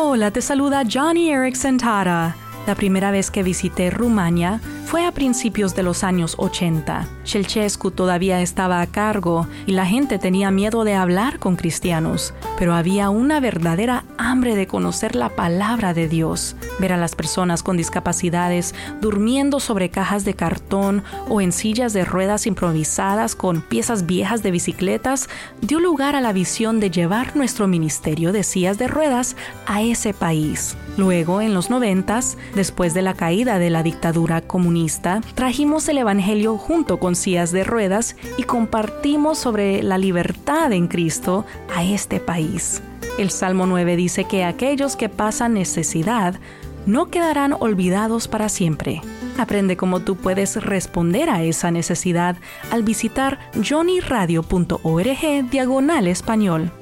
Hola, te saluda Johnny Erickson Tara. La primera vez que visité Rumania fue a principios de los años 80. Ceausescu todavía estaba a cargo y la gente tenía miedo de hablar con cristianos, pero había una verdadera hambre de conocer la palabra de Dios. Ver a las personas con discapacidades durmiendo sobre cajas de cartón o en sillas de ruedas improvisadas con piezas viejas de bicicletas dio lugar a la visión de llevar nuestro ministerio de sillas de ruedas a ese país. Luego, en los noventas, después de la caída de la dictadura comunista, trajimos el Evangelio junto con sillas de ruedas y compartimos sobre la libertad en Cristo a este país. El Salmo 9 dice que aquellos que pasan necesidad no quedarán olvidados para siempre. Aprende cómo tú puedes responder a esa necesidad al visitar johnnyradio.org diagonal español.